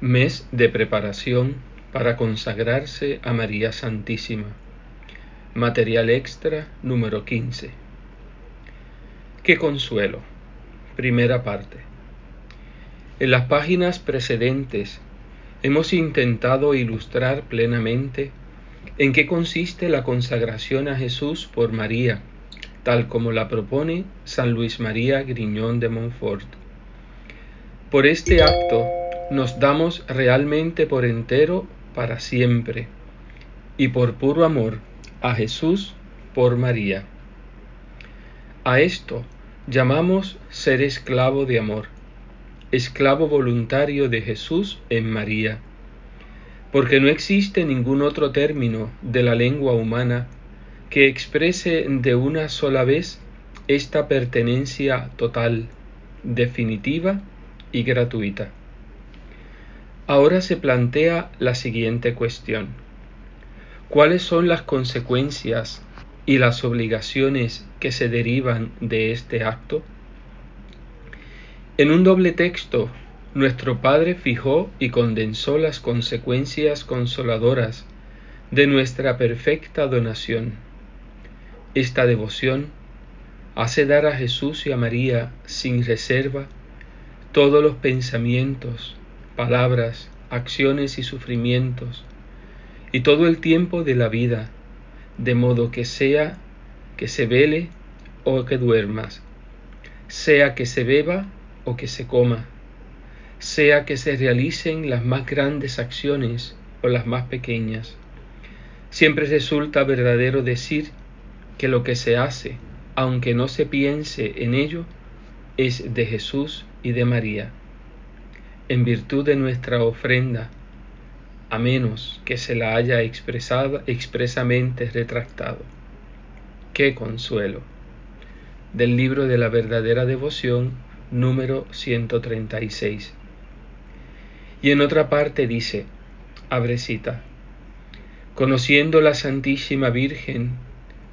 Mes de preparación para consagrarse a María Santísima. Material extra número 15. Qué consuelo. Primera parte. En las páginas precedentes hemos intentado ilustrar plenamente en qué consiste la consagración a Jesús por María, tal como la propone San Luis María Griñón de Montfort. Por este acto nos damos realmente por entero para siempre y por puro amor a Jesús por María. A esto llamamos ser esclavo de amor, esclavo voluntario de Jesús en María, porque no existe ningún otro término de la lengua humana que exprese de una sola vez esta pertenencia total, definitiva y gratuita. Ahora se plantea la siguiente cuestión. ¿Cuáles son las consecuencias y las obligaciones que se derivan de este acto? En un doble texto, nuestro Padre fijó y condensó las consecuencias consoladoras de nuestra perfecta donación. Esta devoción hace dar a Jesús y a María sin reserva todos los pensamientos, palabras, acciones y sufrimientos, y todo el tiempo de la vida, de modo que sea que se vele o que duermas, sea que se beba o que se coma, sea que se realicen las más grandes acciones o las más pequeñas. Siempre resulta verdadero decir que lo que se hace, aunque no se piense en ello, es de Jesús y de María en virtud de nuestra ofrenda, a menos que se la haya expresado, expresamente retractado. ¡Qué consuelo! Del libro de la verdadera devoción, número 136. Y en otra parte dice, abrecita, conociendo la Santísima Virgen,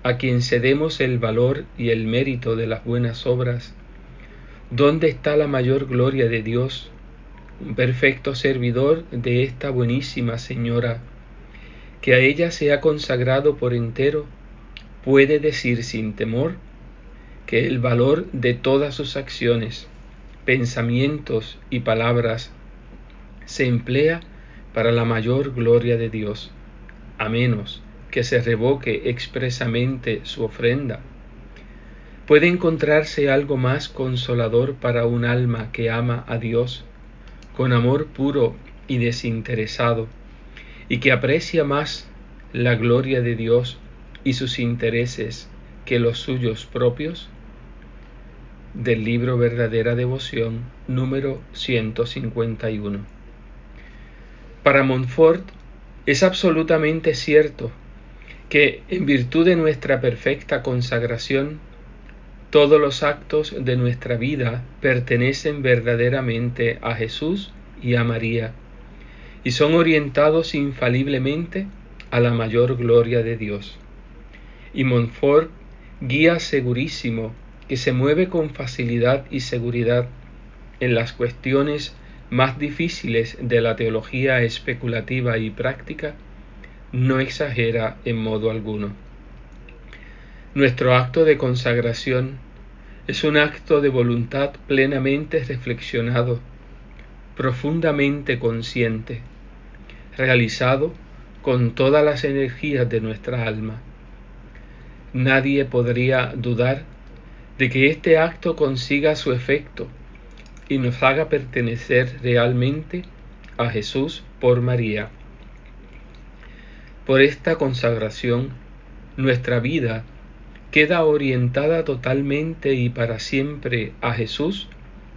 a quien cedemos el valor y el mérito de las buenas obras, ¿dónde está la mayor gloria de Dios perfecto servidor de esta buenísima señora, que a ella se ha consagrado por entero, puede decir sin temor que el valor de todas sus acciones, pensamientos y palabras se emplea para la mayor gloria de Dios, a menos que se revoque expresamente su ofrenda. ¿Puede encontrarse algo más consolador para un alma que ama a Dios con amor puro y desinteresado, y que aprecia más la gloria de Dios y sus intereses que los suyos propios? Del libro Verdadera Devoción, número 151. Para Montfort es absolutamente cierto que, en virtud de nuestra perfecta consagración, todos los actos de nuestra vida pertenecen verdaderamente a Jesús y a María y son orientados infaliblemente a la mayor gloria de Dios. Y Montfort, guía segurísimo que se mueve con facilidad y seguridad en las cuestiones más difíciles de la teología especulativa y práctica, no exagera en modo alguno. Nuestro acto de consagración es un acto de voluntad plenamente reflexionado, profundamente consciente, realizado con todas las energías de nuestra alma. Nadie podría dudar de que este acto consiga su efecto y nos haga pertenecer realmente a Jesús por María. Por esta consagración, nuestra vida queda orientada totalmente y para siempre a Jesús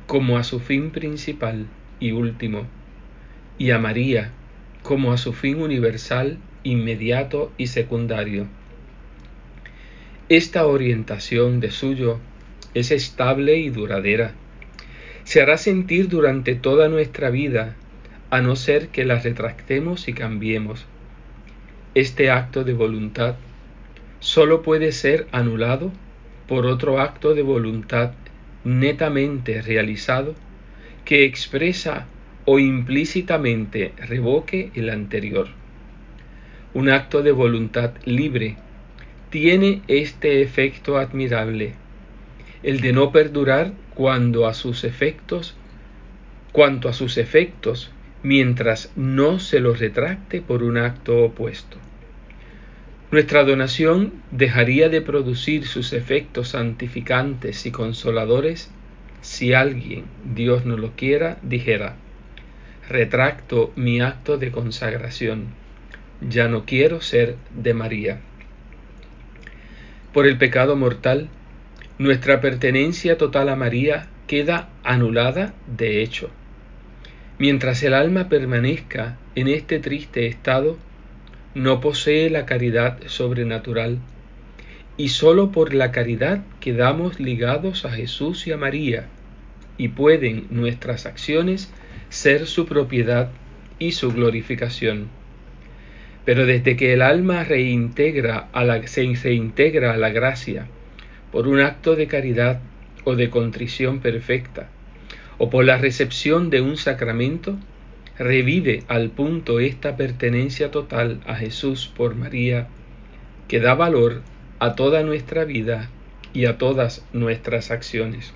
como a su fin principal y último, y a María como a su fin universal, inmediato y secundario. Esta orientación de suyo es estable y duradera. Se hará sentir durante toda nuestra vida, a no ser que la retractemos y cambiemos. Este acto de voluntad sólo puede ser anulado por otro acto de voluntad netamente realizado que expresa o implícitamente revoque el anterior. Un acto de voluntad libre tiene este efecto admirable, el de no perdurar cuando a sus efectos, cuanto a sus efectos, mientras no se los retracte por un acto opuesto. Nuestra donación dejaría de producir sus efectos santificantes y consoladores si alguien, Dios no lo quiera, dijera, retracto mi acto de consagración, ya no quiero ser de María. Por el pecado mortal, nuestra pertenencia total a María queda anulada de hecho. Mientras el alma permanezca en este triste estado, no posee la caridad sobrenatural, y sólo por la caridad quedamos ligados a Jesús y a María, y pueden nuestras acciones ser su propiedad y su glorificación. Pero desde que el alma reintegra a la, se reintegra a la gracia por un acto de caridad o de contrición perfecta, o por la recepción de un sacramento, revive al punto esta pertenencia total a Jesús por María, que da valor a toda nuestra vida y a todas nuestras acciones.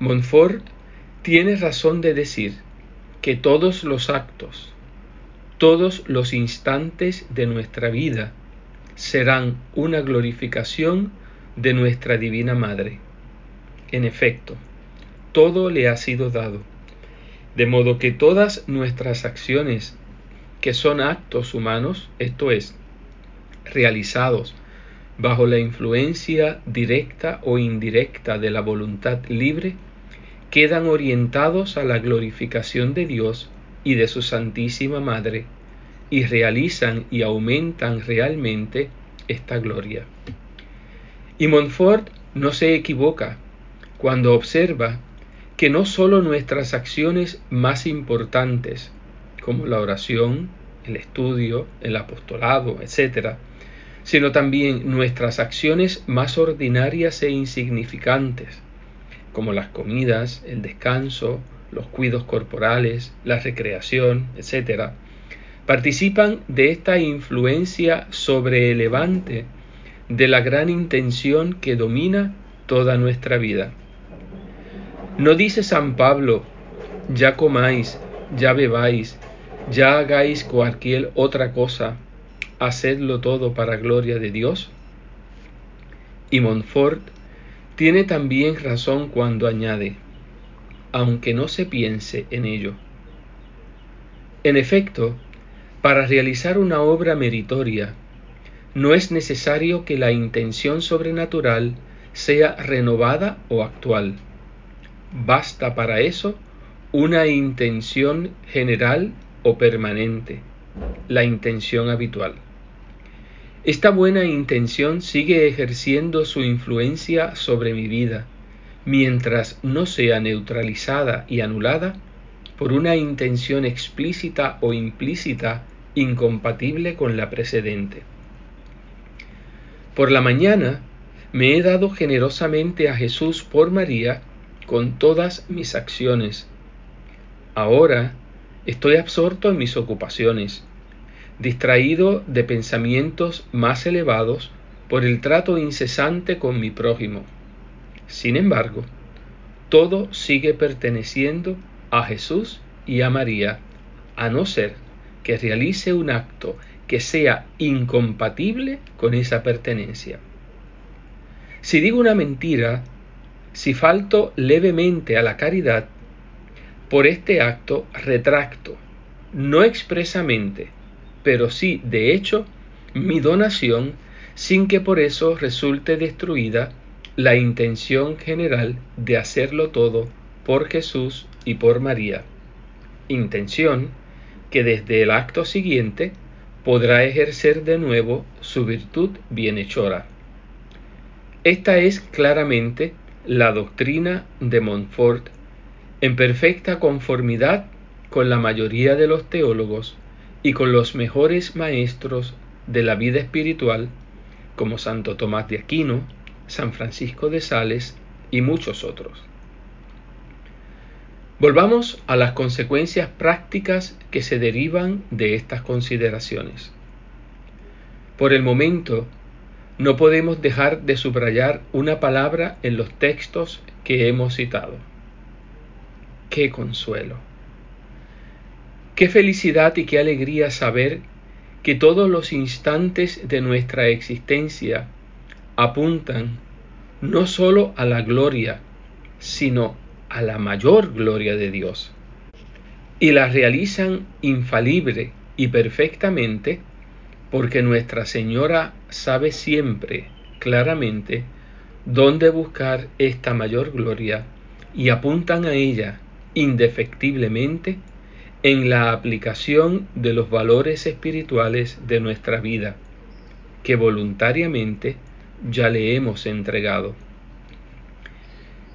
Montfort tiene razón de decir que todos los actos, todos los instantes de nuestra vida serán una glorificación de nuestra Divina Madre. En efecto, todo le ha sido dado de modo que todas nuestras acciones, que son actos humanos, esto es, realizados bajo la influencia directa o indirecta de la voluntad libre, quedan orientados a la glorificación de Dios y de su Santísima Madre, y realizan y aumentan realmente esta gloria. Y Montfort no se equivoca cuando observa que no solo nuestras acciones más importantes, como la oración, el estudio, el apostolado, etc., sino también nuestras acciones más ordinarias e insignificantes, como las comidas, el descanso, los cuidos corporales, la recreación, etc., participan de esta influencia sobreelevante de la gran intención que domina toda nuestra vida. ¿No dice San Pablo, ya comáis, ya bebáis, ya hagáis cualquier otra cosa, hacedlo todo para gloria de Dios? Y Montfort tiene también razón cuando añade, aunque no se piense en ello. En efecto, para realizar una obra meritoria, no es necesario que la intención sobrenatural sea renovada o actual Basta para eso una intención general o permanente, la intención habitual. Esta buena intención sigue ejerciendo su influencia sobre mi vida, mientras no sea neutralizada y anulada por una intención explícita o implícita incompatible con la precedente. Por la mañana me he dado generosamente a Jesús por María con todas mis acciones. Ahora estoy absorto en mis ocupaciones, distraído de pensamientos más elevados por el trato incesante con mi prójimo. Sin embargo, todo sigue perteneciendo a Jesús y a María, a no ser que realice un acto que sea incompatible con esa pertenencia. Si digo una mentira, si falto levemente a la caridad, por este acto retracto, no expresamente, pero sí de hecho, mi donación sin que por eso resulte destruida la intención general de hacerlo todo por Jesús y por María. Intención que desde el acto siguiente podrá ejercer de nuevo su virtud bienhechora. Esta es claramente la doctrina de Montfort en perfecta conformidad con la mayoría de los teólogos y con los mejores maestros de la vida espiritual como Santo Tomás de Aquino, San Francisco de Sales y muchos otros. Volvamos a las consecuencias prácticas que se derivan de estas consideraciones. Por el momento, no podemos dejar de subrayar una palabra en los textos que hemos citado. ¡Qué consuelo! ¡Qué felicidad y qué alegría saber que todos los instantes de nuestra existencia apuntan no sólo a la gloria, sino a la mayor gloria de Dios. Y la realizan infalible y perfectamente porque Nuestra Señora sabe siempre claramente dónde buscar esta mayor gloria y apuntan a ella indefectiblemente en la aplicación de los valores espirituales de nuestra vida, que voluntariamente ya le hemos entregado.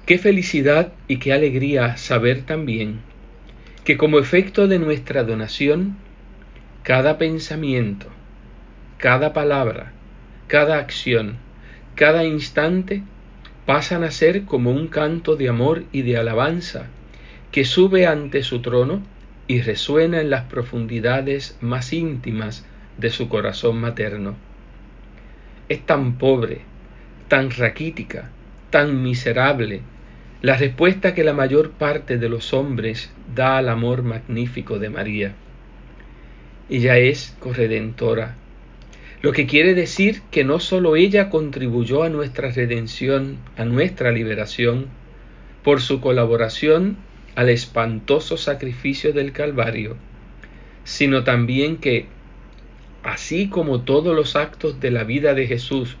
Qué felicidad y qué alegría saber también que como efecto de nuestra donación, cada pensamiento, cada palabra, cada acción, cada instante pasan a ser como un canto de amor y de alabanza que sube ante su trono y resuena en las profundidades más íntimas de su corazón materno. Es tan pobre, tan raquítica, tan miserable, la respuesta que la mayor parte de los hombres da al amor magnífico de María. Ella es corredentora, lo que quiere decir que no sólo ella contribuyó a nuestra redención, a nuestra liberación, por su colaboración al espantoso sacrificio del Calvario, sino también que, así como todos los actos de la vida de Jesús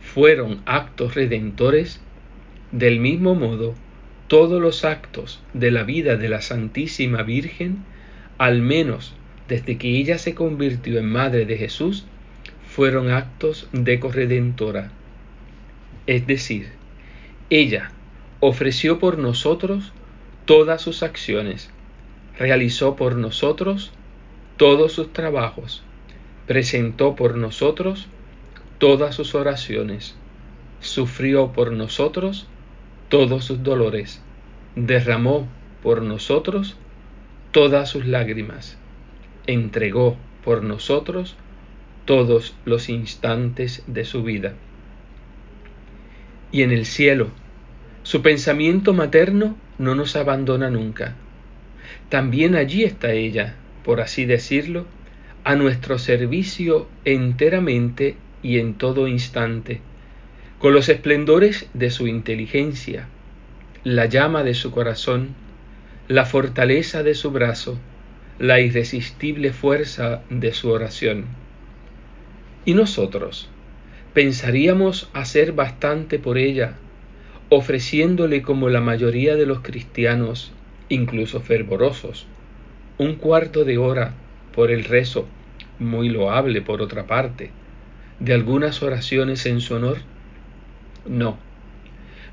fueron actos redentores, del mismo modo, todos los actos de la vida de la Santísima Virgen, al menos desde que ella se convirtió en Madre de Jesús, fueron actos de corredentora. Es decir, ella ofreció por nosotros todas sus acciones, realizó por nosotros todos sus trabajos, presentó por nosotros todas sus oraciones, sufrió por nosotros todos sus dolores, derramó por nosotros todas sus lágrimas, entregó por nosotros todos los instantes de su vida. Y en el cielo, su pensamiento materno no nos abandona nunca. También allí está ella, por así decirlo, a nuestro servicio enteramente y en todo instante con los esplendores de su inteligencia, la llama de su corazón, la fortaleza de su brazo, la irresistible fuerza de su oración. ¿Y nosotros? ¿Pensaríamos hacer bastante por ella, ofreciéndole como la mayoría de los cristianos, incluso fervorosos, un cuarto de hora por el rezo, muy loable por otra parte, de algunas oraciones en su honor? No.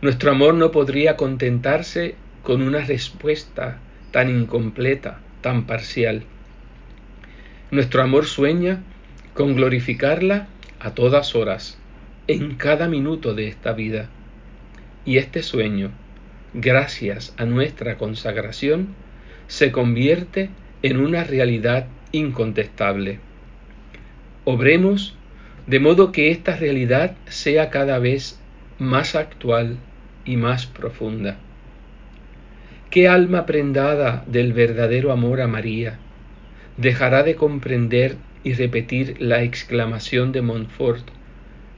Nuestro amor no podría contentarse con una respuesta tan incompleta, tan parcial. Nuestro amor sueña con glorificarla a todas horas, en cada minuto de esta vida. Y este sueño, gracias a nuestra consagración, se convierte en una realidad incontestable. Obremos de modo que esta realidad sea cada vez más actual y más profunda. ¿Qué alma prendada del verdadero amor a María dejará de comprender y repetir la exclamación de Montfort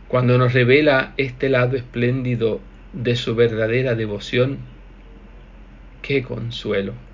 cuando nos revela este lado espléndido de su verdadera devoción? ¡Qué consuelo!